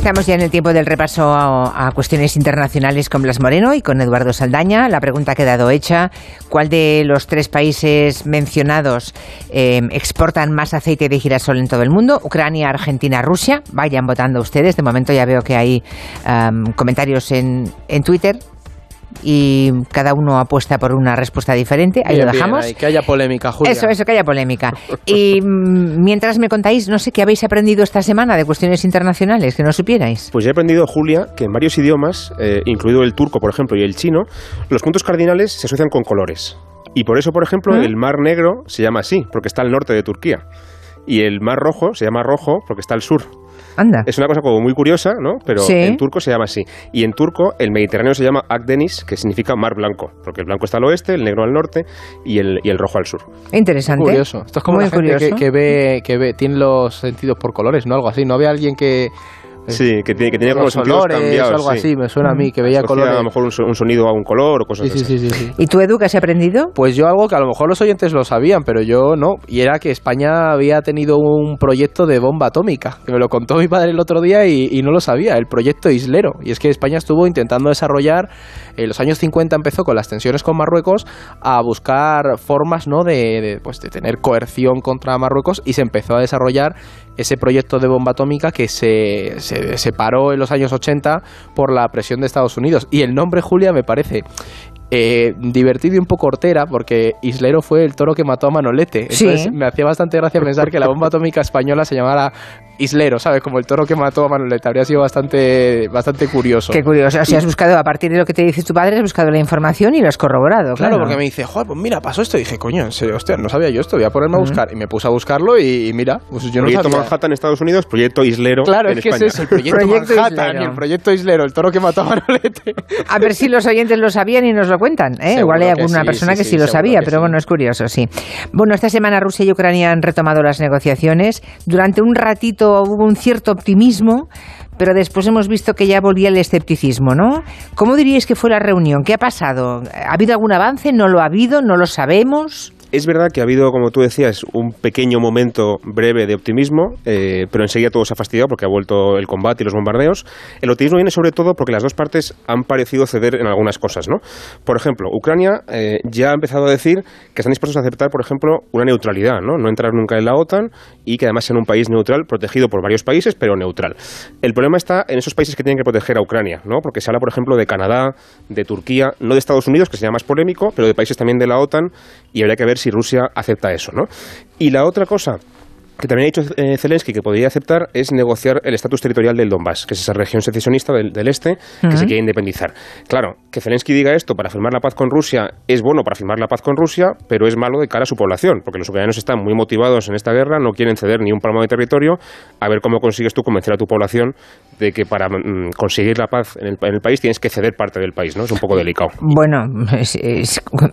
Estamos ya en el tiempo del repaso a, cuestiones internacionales con Blas Moreno y con Eduardo Saldaña. La pregunta ha quedado hecha. ¿Cuál de los tres países mencionados eh, exportan más aceite de girasol en todo el mundo? Ucrania, Argentina, Rusia. Vayan votando ustedes. De momento ya veo que hay comentarios en, en Twitter y cada uno apuesta por una respuesta diferente. Ahí lo dejamos. que haya polémica, Julia. Eso, eso, que haya polémica. Y mm, mientras me contáis, no sé qué habéis aprendido esta semana de cuestiones internacionales que no supierais. Pues he aprendido, Julia, que en varios idiomas, eh, incluido el turco, por ejemplo, y el chino, los puntos cardinales se asocian con colores. Y por eso, por ejemplo, ¿Mm? el Mar Negro se llama así, porque está al norte de Turquía. Y el Mar Rojo se llama rojo porque está al sur. Es una cosa como muy curiosa, ¿no? Pero en turco se llama así. Y en turco el Mediterráneo se llama Akdeniz, que significa mar blanco, porque el blanco está al oeste, el negro al norte y el, y el rojo al sur. Interesante. Curioso. Esto es como muy curioso. que, ve, que ve, tiene los sentidos por colores, ¿no? Algo así. ¿No había alguien que Sí, que, tiene, que tenía como los colores cambiados, o algo así, me suena a mí, que veía colores. A lo mejor un, sonido a un color o cosas sí, así. Sí, sí, ¿Y tú, Edu, qué has aprendido? Pues yo algo que a lo mejor los oyentes lo sabían, pero yo no. Y era que España había tenido un proyecto de bomba atómica, que me lo contó mi padre el otro día y, no lo sabía, el proyecto Islero. Y es que España estuvo intentando desarrollar, en los años 50 empezó con las tensiones con Marruecos, a buscar formas ¿no? de, pues, de tener coerción contra Marruecos y se empezó a desarrollar ese proyecto de bomba atómica que se, se separó en los años 80 por la presión de Estados Unidos. Y el nombre Julia me parece eh, divertido y un poco hortera, porque Islero fue el toro que mató a Manolete. Entonces me hacía bastante gracia pensar que la bomba atómica española se llamara Islero, ¿sabes? Como el toro que mató a Manolete. Habría sido bastante, bastante curioso. Qué curioso. Si has buscado, a partir de lo que te dice tu padre, has buscado la información y lo has corroborado. Claro, porque me dice, joder, pues mira, pasó esto. Y dije, coño, en serio, hostia, no sabía yo esto, voy a ponerme a buscar. Y me puse a buscarlo y, mira, pues yo no proyecto Manhattan, Estados Unidos, proyecto Islero. Claro, es que es eso, el proyecto, Manhattan el proyecto Islero, el toro que mató a Manolete. A ver si los oyentes lo sabían y nos lo cuentan. ¿eh? Igual hay alguna persona que sí, lo sabía, pero bueno, es curioso, sí. Bueno, esta semana Rusia y Ucrania han retomado las negociaciones. Durante un ratito hubo un cierto optimismo, pero después hemos visto que ya volvía el escepticismo, ¿no? ¿Cómo diríais que fue la reunión? ¿Qué ha pasado? ¿Ha habido algún avance? ¿No lo ha habido? ¿No lo sabemos? Es verdad que ha habido, como tú decías, un pequeño momento breve de optimismo, eh, pero enseguida todo se ha fastidiado porque ha vuelto el combate y los bombardeos. El optimismo viene sobre todo porque las dos partes han parecido ceder en algunas cosas, ¿no? Por ejemplo, Ucrania eh, ya ha empezado a decir que están dispuestos a aceptar, por ejemplo, una neutralidad, ¿no? No entrar nunca en la OTAN y que además sea un país neutral, protegido por varios países, pero neutral. El problema está en esos países que tienen que proteger a Ucrania, ¿no? Porque se habla, por ejemplo, de Canadá, de Turquía, no de Estados Unidos, que sería más polémico, pero de países también de la OTAN y habría que ver si Rusia acepta eso, ¿no? Y la otra cosa que también ha dicho eh, Zelensky que podría aceptar es negociar el estatus territorial del Donbass, que es esa región secesionista del, este que se quiere independizar. Claro, que Zelensky diga esto para firmar la paz con Rusia es bueno para firmar la paz con Rusia, pero es malo de cara a su población, porque los ucranianos están muy motivados en esta guerra, no quieren ceder ni un palmo de territorio. A ver cómo consigues tú convencer a tu población de que para mm, conseguir la paz en el, país tienes que ceder parte del país, ¿no? Es un poco delicado. Bueno,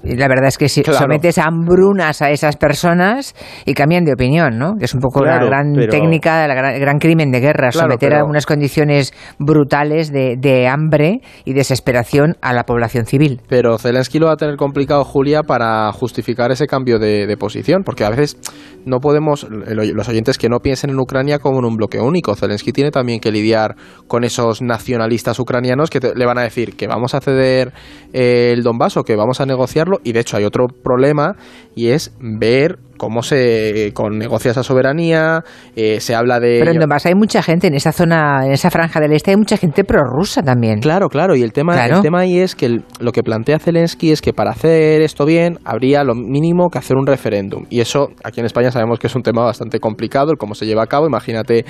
la verdad es que si sometes a hambrunas a esas personas y cambian de opinión, ¿no? un poco la gran técnica, el gran, crimen de guerra, someter a unas condiciones brutales de, hambre y desesperación a la población civil. Pero Zelensky lo va a tener complicado, Julia, para justificar ese cambio de, posición, porque a veces no podemos, los oyentes que no piensen en Ucrania como en un bloque único. Zelensky tiene también que lidiar con esos nacionalistas ucranianos que le van a decir que vamos a ceder eh, el Donbass o que vamos a negociarlo, y de hecho hay otro problema y es ver cómo se con negocia esa soberanía, eh, se habla de... Pero en Donbass hay mucha gente, en esa zona, en esa franja del este hay mucha gente prorrusa también. Claro, claro, y el tema, el tema ahí es que lo que plantea Zelensky es que para hacer esto bien habría lo mínimo que hacer un referéndum. Y eso aquí en España sabemos que es un tema bastante complicado, el cómo se lleva a cabo. Imagínate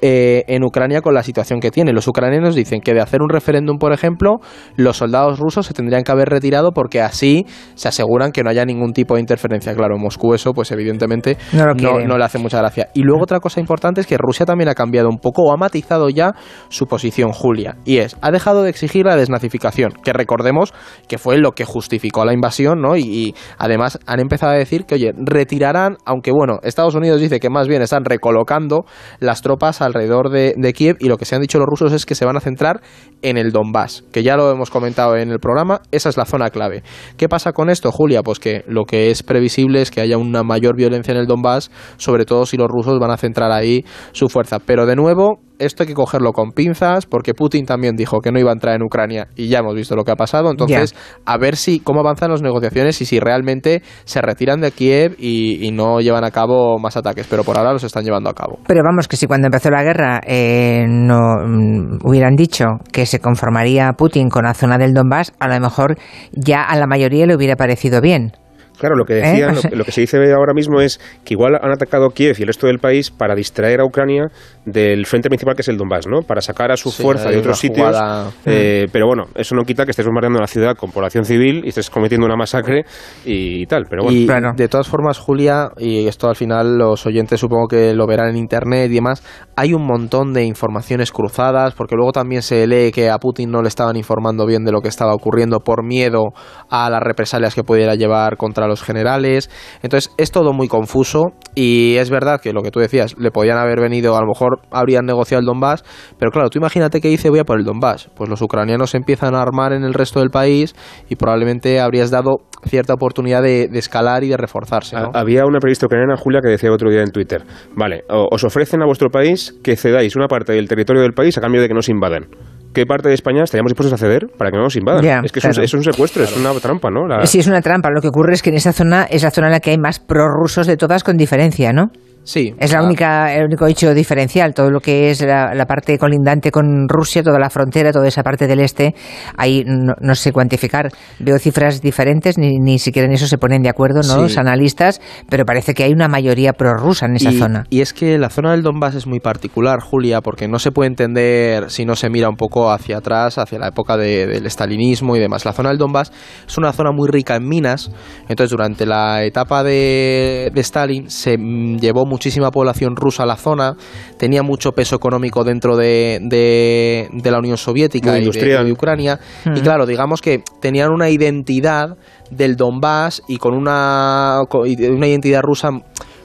eh, en Ucrania con la situación que tiene. Los ucranianos dicen que de hacer un referéndum, por ejemplo, los soldados rusos se tendrían que haber retirado porque así se aseguran que no haya ningún tipo de interferencia. Claro, en Moscú eso pues evidentemente no, le hace mucha gracia. Y luego otra cosa importante es que Rusia también ha cambiado un poco o ha matizado ya su posición, Julia. Y es, ha dejado de exigir la desnazificación, que recordemos que fue lo que justificó la invasión, ¿no? Y, además han empezado a decir que, oye, retirarán, aunque bueno, Estados Unidos dice que más bien están recolocando las tropas alrededor de, de Kiev y lo que se han dicho los rusos es que se van a centrar en el Donbass, que ya lo hemos comentado en el programa, esa es la zona clave. ¿Qué pasa con esto, Julia? Pues que lo que es previsible es que haya una mayor violencia en el Donbass, sobre todo si los rusos van a centrar ahí su fuerza. Pero de nuevo, esto hay que cogerlo con pinzas, porque Putin también dijo que no iba a entrar en Ucrania y ya hemos visto lo que ha pasado. Entonces, a ver si cómo avanzan las negociaciones y si realmente se retiran de Kiev y, no llevan a cabo más ataques. Pero por ahora los están llevando a cabo. Pero vamos, que si cuando empezó la guerra eh, no mm, hubieran dicho que se conformaría Putin con la zona del Donbass, a lo mejor ya a la mayoría le hubiera parecido bien. Claro, lo que ¿Eh? decían, lo, que se dice ahora mismo es que igual han atacado Kiev y el resto del país para distraer a Ucrania del frente principal que es el Donbass, ¿no? Para sacar a su fuerza de otros sitios. Eh, pero bueno, eso no quita que estés bombardeando la ciudad con población civil y estés cometiendo una masacre y tal. Pero bueno. de todas formas, Julia, y esto al final los oyentes supongo que lo verán en internet y demás, hay un montón de informaciones cruzadas, porque luego también se lee que a Putin no le estaban informando bien de lo que estaba ocurriendo por miedo a las represalias que pudiera llevar contra los generales. Entonces es todo muy confuso y es verdad que lo que tú decías, le podían haber venido, a lo mejor habrían negociado el Donbass, pero claro, tú imagínate que dice voy a por el Donbass. Pues los ucranianos empiezan a armar en el resto del país y probablemente habrías dado cierta oportunidad de, escalar y de reforzarse. Había una periodista ucraniana, Julia, que decía otro día en Twitter, vale, os ofrecen a vuestro país que cedáis una parte del territorio del país a cambio de que no se invadan qué parte de España estaríamos dispuestos a ceder para que no nos invadan. es que es, un, secuestro, es una trampa, ¿no? Sí, es una trampa. Lo que ocurre es que en esa zona es la zona en la que hay más prorrusos de todas con diferencia, ¿no? Sí. Es la única, el único hecho diferencial. Todo lo que es la, parte colindante con Rusia, toda la frontera, toda esa parte del este, ahí no, sé cuantificar. Veo cifras diferentes, ni, ni siquiera en eso se ponen de acuerdo ¿no? los analistas, pero parece que hay una mayoría prorrusa en esa zona. Y es que la zona del Donbass es muy particular, Julia, porque no se puede entender si no se mira un poco hacia atrás, hacia la época del estalinismo y demás. La zona del Donbass es una zona muy rica en minas, entonces durante la etapa de, de Stalin se mm, llevó muchísima población rusa a la zona, tenía mucho peso económico dentro de, de, la Unión Soviética y de, Ucrania. Y claro, digamos que tenían una identidad del Donbass y con una, una identidad rusa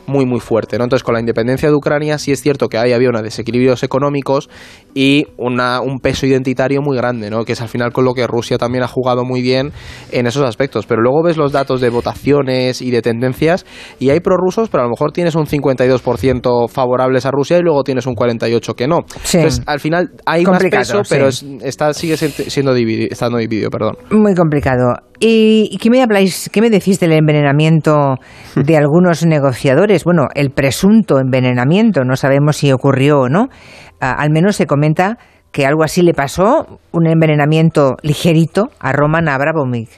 muy muy fuerte. ¿no? Entonces con la independencia de Ucrania sí es cierto que ahí había unos desequilibrios económicos y una, un peso identitario muy grande, ¿no? que es al final con lo que Rusia también ha jugado muy bien en esos aspectos. Pero luego ves los datos de votaciones y de tendencias y hay prorrusos, pero a lo mejor tienes un 52% favorables a Rusia y luego tienes un 48% que no. Entonces al final hay más peso, pero está, sigue siendo dividido, estando dividido. Perdón. Muy complicado. ¿Y qué me habláis, qué me decís del envenenamiento de algunos negociadores? Bueno, el presunto envenenamiento, no sabemos si ocurrió o no. Al menos se comenta que algo así le pasó, un envenenamiento ligerito a Roman Abramovich,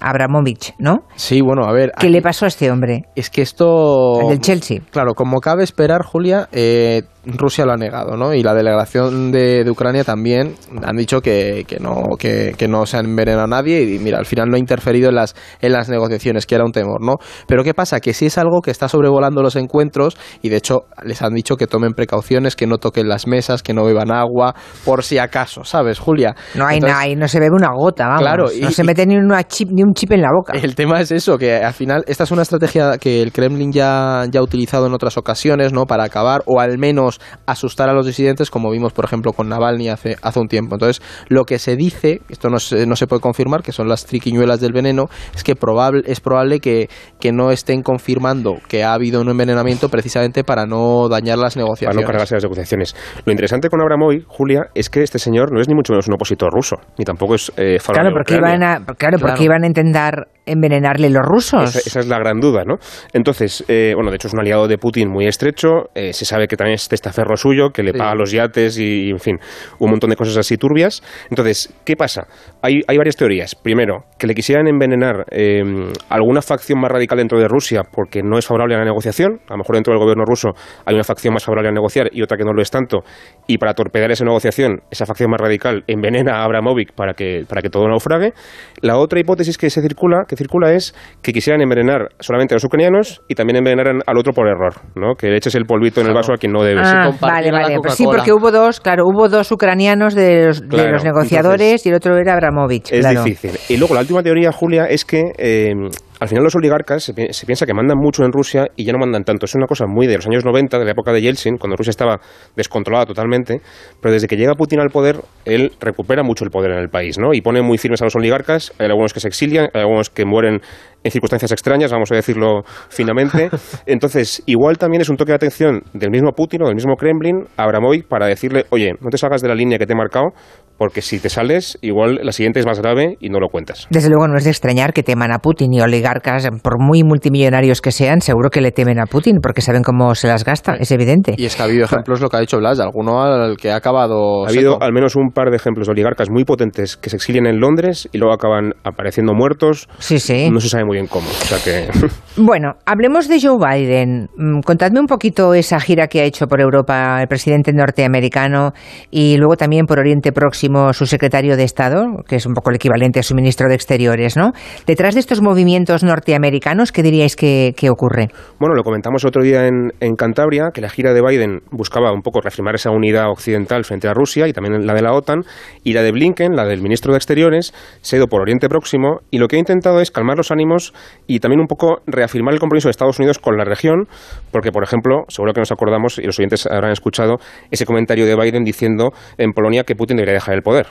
Abramovich ¿no? Sí, bueno, a ver. ¿Qué le pasó a este hombre? Es que esto. El del Chelsea. Claro, como cabe esperar, Julia, eh, Rusia lo ha negado, ¿no? Y la delegación de, Ucrania también han dicho que, que no, que, que, no se han envenenado a nadie y mira, al final no ha interferido en las, en las negociaciones, que era un temor, ¿no? Pero ¿qué pasa? Que sí es algo que está sobrevolando los encuentros y de hecho les han dicho que tomen precauciones, que no toquen las mesas, que no beban agua, por si acaso, ¿sabes, Julia? No hay nada, no se bebe una gota, vamos. Claro, no se mete ni, una chip, ni un chip en la boca. El tema es eso, que al final esta es una estrategia que el Kremlin ya, ya ha utilizado en otras ocasiones, ¿no? Para acabar o al menos asustar a los disidentes, como vimos, por ejemplo, con Navalny hace, hace un tiempo. Entonces, lo que se dice, esto no se, no se puede confirmar, que son las triquiñuelas del veneno, es que probable, es probable que, que no estén confirmando que ha habido un envenenamiento precisamente para no dañar las negociaciones. Para no cargarse las negociaciones. Lo interesante con Abramovic, Julia, es que este señor no es ni mucho menos un opositor ruso, ni tampoco es eh, Claro, porque iban a, claro, porque iban a intentar envenenarle los rusos. Esa, es la gran duda, ¿no? Entonces, eh, bueno, de hecho es un aliado de Putin muy estrecho, eh, se sabe que también es testaferro suyo, que le paga los yates y, en fin, un montón de cosas así turbias. Entonces, ¿qué pasa? Hay, hay varias teorías. Primero, que le quisieran envenenar eh, alguna facción más radical dentro de Rusia porque no es favorable a la negociación. A lo mejor dentro del gobierno ruso hay una facción más favorable a negociar y otra que no lo es tanto. Y para torpedar esa negociación, esa facción más radical envenena a Abramovic para que, para que todo naufrague. La otra hipótesis que se circula, que circula es que quisieran envenenar solamente a los ucranianos y también envenenaran al otro por error, ¿no? Que le eches el polvito en el vaso a quien no debe. Ah, vale, vale. Pues sí, porque hubo dos, claro, hubo dos ucranianos de los, de los negociadores y el otro era Abramovich. Es difícil. Y luego la última teoría, Julia, es que eh, al final los oligarcas se, piensa que mandan mucho en Rusia y ya no mandan tanto. Es una cosa muy de los años 90, de la época de Yeltsin, cuando Rusia estaba descontrolada totalmente, pero desde que llega Putin al poder, él recupera mucho el poder en el país, ¿no? Y pone muy firmes a los oligarcas, hay algunos que se exilian, hay algunos que mueren en circunstancias extrañas, vamos a decirlo finamente. Entonces, igual también es un toque de atención del mismo Putin o del mismo Kremlin a Abramoy para decirle, oye, no te salgas de la línea que te he marcado, porque si te sales, igual la siguiente es más grave y no lo cuentas. Desde luego no es de extrañar que teman a Putin y oligarcas, por muy multimillonarios que sean, seguro que le temen a Putin porque saben cómo se las gasta, es evidente. Y es que ha habido ejemplos, lo que ha dicho Blas, de alguno al que ha acabado. Ha habido al menos un par de ejemplos de oligarcas muy potentes que se exilian en Londres y luego acaban apareciendo muertos. Sí, sí. No se sabe muy bien cómo. Bueno, hablemos de Joe Biden. Mm, contadme un poquito esa gira que ha hecho por Europa el presidente norteamericano y luego también por Oriente Próximo su secretario de Estado, que es un poco el equivalente a su ministro de Exteriores, ¿no? Detrás de estos movimientos norteamericanos, ¿qué diríais que, ocurre? Bueno, lo comentamos otro día en, en, Cantabria, que la gira de Biden buscaba un poco reafirmar esa unidad occidental frente a Rusia y también la de la OTAN, y la de Blinken, la del ministro de Exteriores, se ha ido por Oriente Próximo y lo que ha intentado es calmar los ánimos y también un poco reafirmar el compromiso de Estados Unidos con la región, porque, por ejemplo, seguro que nos acordamos, y los oyentes habrán escuchado, ese comentario de Biden diciendo en Polonia que Putin debería dejar el poder.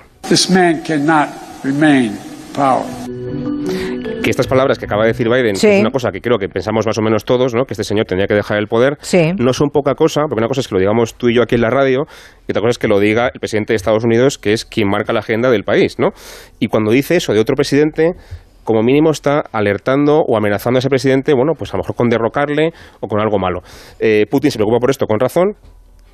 Que estas palabras que acaba de decir Biden es una cosa que creo que pensamos más o menos todos, ¿no? que este señor tendría que dejar el poder, no son poca cosa, porque una cosa es que lo digamos tú y yo aquí en la radio, y otra cosa es que lo diga el presidente de Estados Unidos, que es quien marca la agenda del país. ¿no? Y cuando dice eso de otro presidente, como mínimo está alertando o amenazando a ese presidente, bueno, pues a lo mejor con derrocarle o con algo malo. Eh, Putin se preocupa por esto con razón,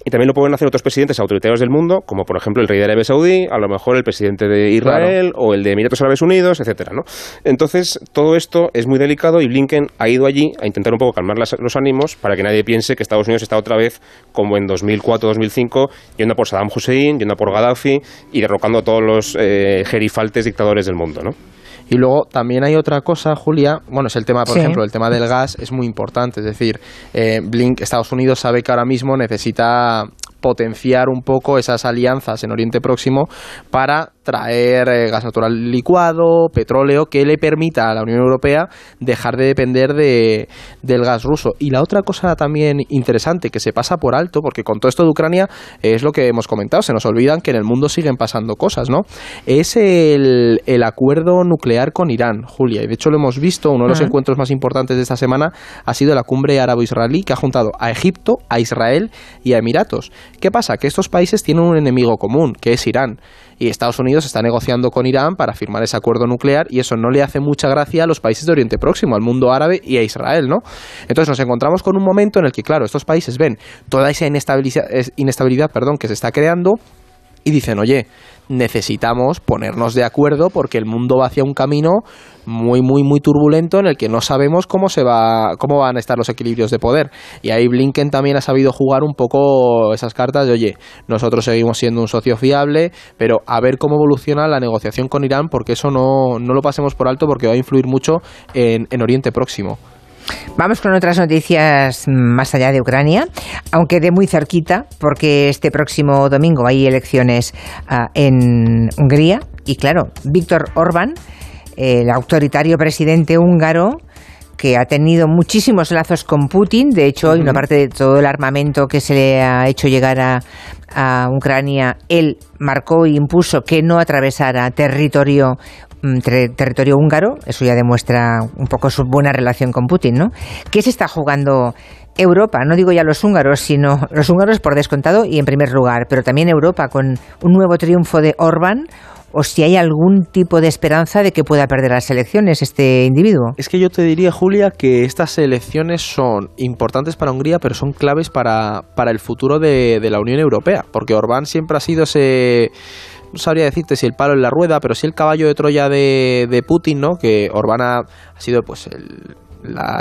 y también lo pueden hacer otros presidentes autoritarios del mundo, como por ejemplo el rey de Arabia Saudí, a lo mejor el presidente de Israel o el de Emiratos Árabes Unidos, etcétera, ¿no? Entonces, todo esto es muy delicado y Blinken ha ido allí a intentar un poco calmar los ánimos para que nadie piense que Estados Unidos está otra vez como en 2004-2005 yendo por Saddam Hussein, yendo por Gaddafi y derrocando a todos los eh, gerifaltes dictadores del mundo, ¿no? Y luego también hay otra cosa, Julia, bueno, es el tema, por ejemplo, el tema del gas es muy importante, es decir, eh, Blink, Estados Unidos sabe que ahora mismo necesita potenciar un poco esas alianzas en Oriente Próximo para traer eh, gas natural licuado, petróleo, que le permita a la Unión Europea dejar de depender de, del gas ruso. Y la otra cosa también interesante que se pasa por alto, porque con todo esto de Ucrania es lo que hemos comentado, se nos olvidan que en el mundo siguen pasando cosas, ¿no? Es el, el acuerdo nuclear con Irán, Julia, y de hecho lo hemos visto, uno de los encuentros más importantes de esta semana ha sido la cumbre árabo-israelí que ha juntado a Egipto, a Israel y a Emiratos. ¿Qué pasa? Que estos países tienen un enemigo común, que es Irán y Estados Unidos está negociando con Irán para firmar ese acuerdo nuclear y eso no le hace mucha gracia a los países de Oriente Próximo, al mundo árabe y a Israel, ¿no? Entonces nos encontramos con un momento en el que, claro, estos países ven toda esa inestabilidad, inestabilidad perdón, que se está creando y dicen, oye, necesitamos ponernos de acuerdo porque el mundo va hacia un camino muy muy muy turbulento en el que no sabemos cómo se va cómo van a estar los equilibrios de poder. Y ahí Blinken también ha sabido jugar un poco esas cartas de oye nosotros seguimos siendo un socio fiable pero a ver cómo evoluciona la negociación con Irán porque eso no, no lo pasemos por alto porque va a influir mucho en, en Oriente Próximo Vamos con otras noticias más allá de Ucrania, aunque de muy cerquita, porque este próximo domingo hay elecciones ah, en Hungría y claro, Víctor Orbán, el autoritario presidente húngaro, que ha tenido muchísimos lazos con Putin. De hecho, hay una parte de todo el armamento que se le ha hecho llegar a, a Ucrania, él marcó e impuso que no atravesara territorio Mm, territorio húngaro, eso ya demuestra un poco su buena relación con Putin, ¿no? ¿Qué se está jugando Europa? No digo ya los húngaros, sino los húngaros por descontado y en primer lugar, pero también Europa con un nuevo triunfo de Orbán o si hay algún tipo de esperanza de que pueda perder las elecciones este individuo. Es que yo te diría, Julia, que estas elecciones son importantes para Hungría, pero son claves para, para el futuro de, de la Unión Europea, porque Orbán siempre ha sido ese sabría decirte si el palo en la rueda, pero sí el caballo de Troya de, Putin, ¿no? Que Orbán ha sido pues el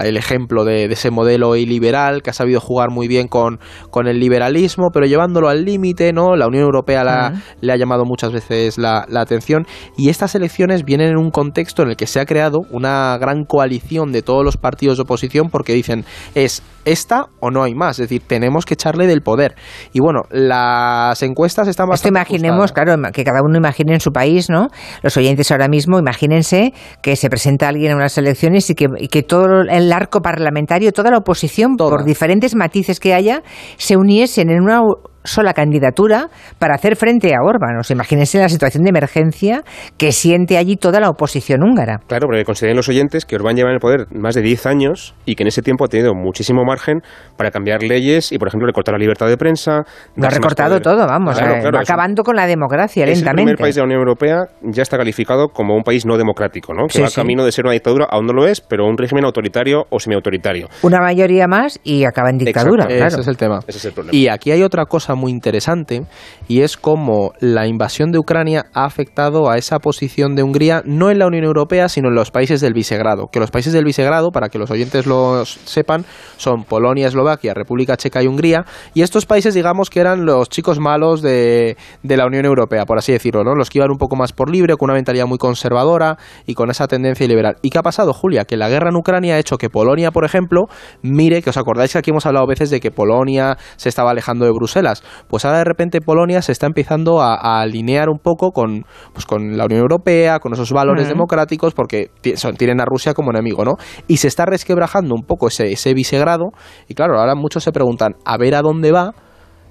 el ejemplo de, ese modelo iliberal que ha sabido jugar muy bien con, con el liberalismo, pero llevándolo al límite, ¿no? La Unión Europea la, le ha llamado muchas veces la, la, atención y estas elecciones vienen en un contexto en el que se ha creado una gran coalición de todos los partidos de oposición porque dicen es esta o no hay más, es decir, tenemos que echarle del poder. Y bueno, las encuestas están bastante Esto imaginemos, claro, que cada uno imagine en su país, ¿no? Los oyentes ahora mismo, imagínense que se presenta alguien en unas elecciones y que, y que todo el arco parlamentario, toda la oposición, por diferentes matices que haya, se uniesen en una sola candidatura para hacer frente a Orbán. O sea, imagínense la situación de emergencia que siente allí toda la oposición húngara. Claro, porque consideren los oyentes que Orbán lleva en el poder más de 10 años y que en ese tiempo ha tenido muchísimo margen para cambiar leyes y, por ejemplo, recortar la libertad de prensa. Lo ha recortado todo, vamos, eh, acabando con la democracia lentamente. El primer país de la Unión Europea ya está calificado como un país no democrático, ¿no? Que va camino de ser una dictadura, aún no lo es, pero un régimen autoritario o semiautoritario. Una mayoría más y acaba en dictadura. Claro. Ese es el tema. Ese es el problema. Y aquí hay otra cosa muy interesante y es cómo la invasión de Ucrania ha afectado a esa posición de Hungría no en la Unión Europea, sino en los países del Visegrado. Que los países del Visegrado, para que los oyentes lo sepan, son Polonia, Eslovaquia, República Checa y Hungría. Y estos países, digamos que eran los chicos malos de, de la Unión Europea, por así decirlo, ¿no? Los que iban un poco más por libre, con una mentalidad muy conservadora y con esa tendencia liberal. ¿Y qué ha pasado, Julia? Que la guerra en Ucrania ha hecho que Polonia, por ejemplo, mire, que os acordáis que aquí hemos hablado veces de que Polonia se estaba alejando de Bruselas. Pues ahora de repente Polonia se está empezando a, alinear un poco con, pues con la Unión Europea, con esos valores democráticos, porque tienen a Rusia como enemigo, ¿no? Y se está resquebrajando un poco ese, ese visegrado. Y claro, ahora muchos se preguntan, a ver a dónde va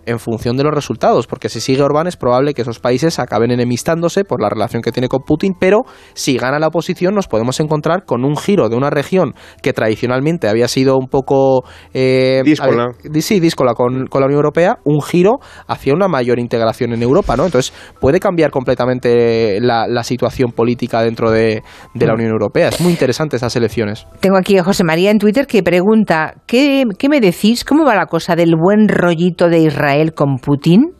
en función de los resultados, porque si sigue Orbán es probable que esos países acaben enemistándose por la relación que tiene con Putin, pero si gana la oposición nos podemos encontrar con un giro de una región que tradicionalmente había sido un poco... Eh, díscola. sí, díscola con, con, la Unión Europea, un giro hacia una mayor integración en Europa, ¿no? Entonces puede cambiar completamente la, la situación política dentro de, de, la Unión Europea. Es muy interesante esas elecciones. Tengo aquí a José María en Twitter que pregunta, ¿qué, qué me decís? ¿Cómo va la cosa del buen rollito de Israel? Israel con Putin?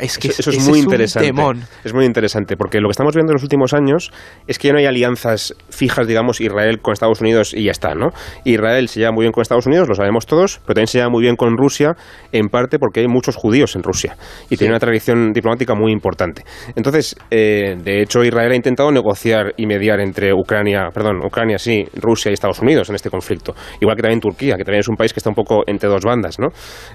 Es que eso, es muy interesante. Es muy interesante, porque lo que estamos viendo en los últimos años es que ya no hay alianzas fijas, digamos, Israel con Estados Unidos y ya está, ¿no? Israel se lleva muy bien con Estados Unidos, lo sabemos todos, pero también se lleva muy bien con Rusia, en parte porque hay muchos judíos en Rusia y tiene una tradición diplomática muy importante. Entonces, eh, de hecho, Israel ha intentado negociar y mediar entre Ucrania, perdón, Ucrania sí, Rusia y Estados Unidos en este conflicto, igual que también Turquía, que también es un país que está un poco entre dos bandas, ¿no?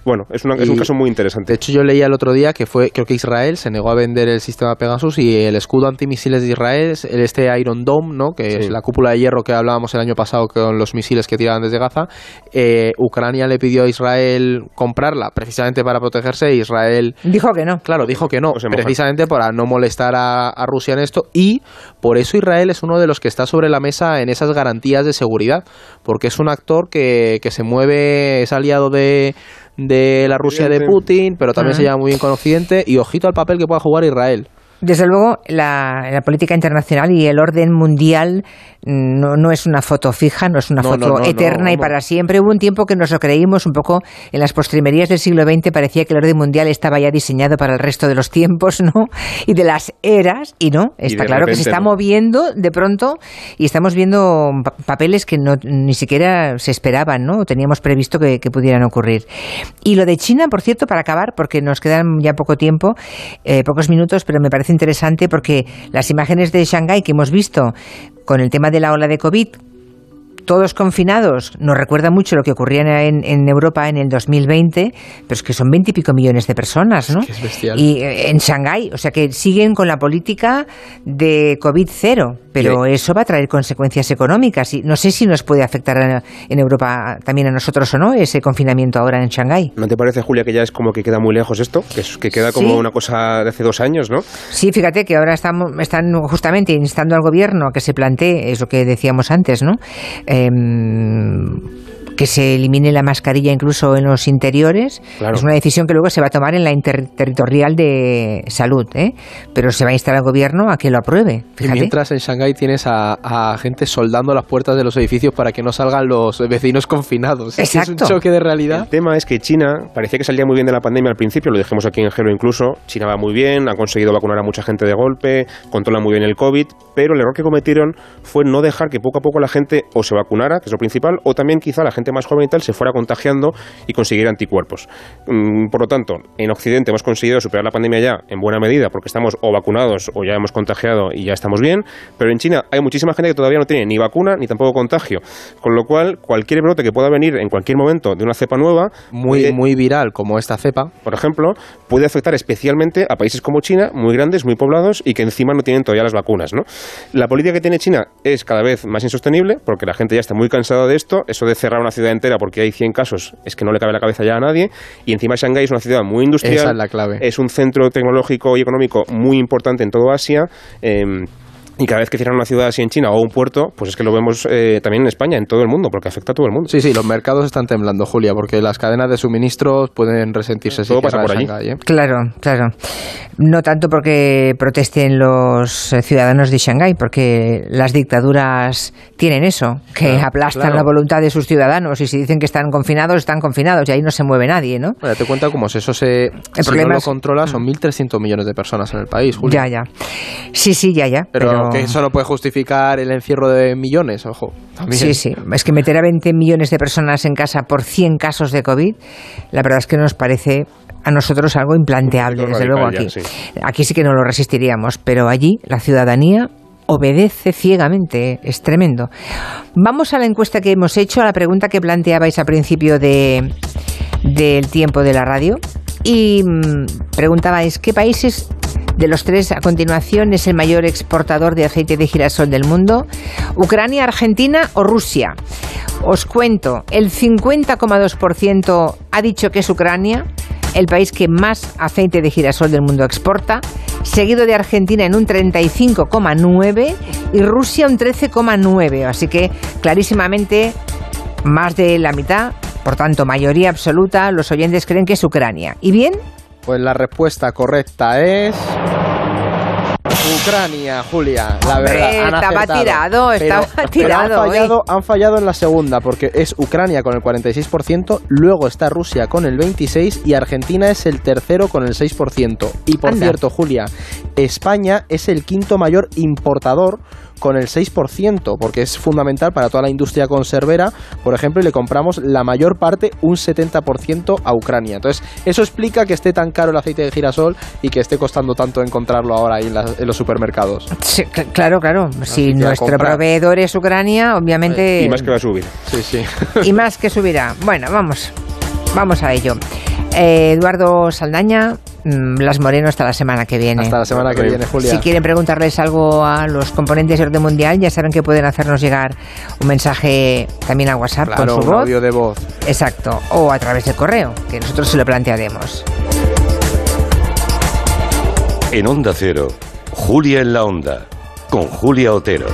Bueno, es, es un caso muy interesante. De hecho, yo leía el otro día que fue, creo que Israel se negó a vender el sistema Pegasus y el escudo antimisiles de Israel, el este Iron Dome, ¿no? que es la cúpula de hierro que hablábamos el año pasado con los misiles que tiraban desde Gaza. Eh, Ucrania le pidió a Israel comprarla precisamente para protegerse e Israel dijo que no. Claro, dijo que no, precisamente para no molestar a, Rusia en esto y por eso Israel es uno de los que está sobre la mesa en esas garantías de seguridad, porque es un actor que, que se mueve, es aliado de de la Rusia de Putin, pero también se llama muy bien con Occidente y ojito al papel que pueda jugar Israel. Desde luego, la, política internacional y el orden mundial no, no es una foto fija, no es una foto eterna y para siempre. Hubo un tiempo que nos lo creímos un poco en las postrimerías del siglo XX, parecía que el orden mundial estaba ya diseñado para el resto de los tiempos ¿no? y de las eras, y no, está claro que se está moviendo de pronto y estamos viendo papeles que no, ni siquiera se esperaban, ¿no? teníamos previsto que, pudieran ocurrir. Y lo de China, por cierto, para acabar, porque nos quedan ya poco tiempo, eh, pocos minutos, pero me parece interesante porque las imágenes de Shanghái que hemos visto con el tema de la ola de COVID, todos confinados, nos recuerda mucho lo que ocurría en, en, Europa en el 2020, pero es que son veintipico millones de personas, ¿no? Y eh, en Shanghái, o sea que siguen con la política de COVID cero, pero eso va a traer consecuencias económicas. Y no sé si nos puede afectar en Europa también a nosotros o no, ese confinamiento ahora en Shanghái. ¿No te parece, Julia, que ya es como que queda muy lejos esto? Que, que queda como una cosa de hace dos años, ¿no? Sí, fíjate que ahora estamos, están justamente instando al gobierno a que se plantee, es lo que decíamos antes, ¿no? eh, que se elimine la mascarilla incluso en los interiores. Es una decisión que luego se va a tomar en la interterritorial de salud, ¿eh? pero se va a instar al gobierno a que lo apruebe. Y mientras en Shanghái tienes a, gente soldando las puertas de los edificios para que no salgan los vecinos confinados. Exacto. Es un choque de realidad. El tema es que China parecía que salía muy bien de la pandemia al principio, lo dijimos aquí en Gero incluso. China va muy bien, ha conseguido vacunar a mucha gente de golpe, controla muy bien el COVID, pero el error que cometieron fue no dejar que poco a poco la gente o se vacunara, que es lo principal, o también quizá la gente más joven y tal se fuera contagiando y consiguiera anticuerpos. Mm, por lo tanto, en Occidente hemos conseguido superar la pandemia ya en buena medida porque estamos o vacunados o ya hemos contagiado y ya estamos bien, pero en China hay muchísima gente que todavía no tiene ni vacuna ni tampoco contagio, con lo cual cualquier brote que pueda venir en cualquier momento de una cepa nueva, muy, muy viral como esta cepa, por ejemplo, puede afectar especialmente a países como China, muy grandes, muy poblados y que encima no tienen todavía las vacunas. ¿no? La política que tiene China es cada vez más insostenible porque la gente ya está muy cansada de esto, eso de cerrar una ciudad entera porque hay 100 casos, es que no le cabe la cabeza ya a nadie. Y encima Shanghái es una ciudad muy industrial. Esa es la clave. Es un centro tecnológico y económico muy importante en todo Asia. Eh, y cada vez que cierran una ciudad así en China o un puerto, pues es que lo vemos eh, también en España, en todo el mundo, porque afecta a todo el mundo. Sí, sí, los mercados están temblando, Julia, porque las cadenas de suministros pueden resentirse. Todo pasa por allí. ¿eh? Claro, claro. No tanto porque protesten los eh, ciudadanos de Shanghái, porque las dictaduras tienen eso, que aplastan la voluntad de sus ciudadanos y si dicen que están confinados, están confinados y ahí no se mueve nadie, ¿no? Bueno, te cuenta como si eso se... El si no lo controla, son 1.300 millones de personas en el país, Julia. Ya, ya. Sí, sí, ya, ya. pero que eso no puede justificar el encierro de millones, ojo. Sí, sí. Es que meter a 20 millones de personas en casa por 100 casos de COVID, la verdad es que nos parece a nosotros algo implanteable, desde luego aquí. Aquí sí que no lo resistiríamos, pero allí la ciudadanía obedece ciegamente, es tremendo. Vamos a la encuesta que hemos hecho, a la pregunta que planteabais al principio de, del tiempo de la radio y mm, preguntabais qué países de los tres, a continuación, es el mayor exportador de aceite de girasol del mundo. Ucrania, Argentina o Rusia. Os cuento, el 50,2% ha dicho que es Ucrania, el país que más aceite de girasol del mundo exporta, seguido de Argentina en un 35,9% y Rusia un 13,9%. Así que clarísimamente más de la mitad, por tanto mayoría absoluta, los oyentes creen que es Ucrania. ¿Y bien? Pues la respuesta correcta es... Ucrania, Julia, la verdad. estaba tirado, estaba tirado. han, fallado, han fallado en la segunda, porque es Ucrania con el 46%, luego está Rusia con el 26% y Argentina es el tercero con el 6%. Y por cierto, Julia, España es el quinto mayor importador con el 6%, porque es fundamental para toda la industria conservera, por ejemplo, y le compramos la mayor parte, un 70% a Ucrania. Entonces, eso explica que esté tan caro el aceite de girasol y que esté costando tanto encontrarlo ahora ahí en, los supermercados. claro, claro. si nuestro proveedor es Ucrania, obviamente... Y más que va a subir. Sí, sí. y más que subirá. Bueno, vamos. Vamos a ello. Eh, Eduardo Saldaña, mm, Las Moreno hasta la semana que viene. Hasta la semana que viene, Julia. Si quieren preguntarles algo a los componentes de orden mundial, ya saben que pueden hacernos llegar un mensaje también a WhatsApp con su un voz. audio de voz. Exacto. O a través del correo, que nosotros se lo plantearemos. En Onda Cero, Julia en la Onda, con Julia Otero.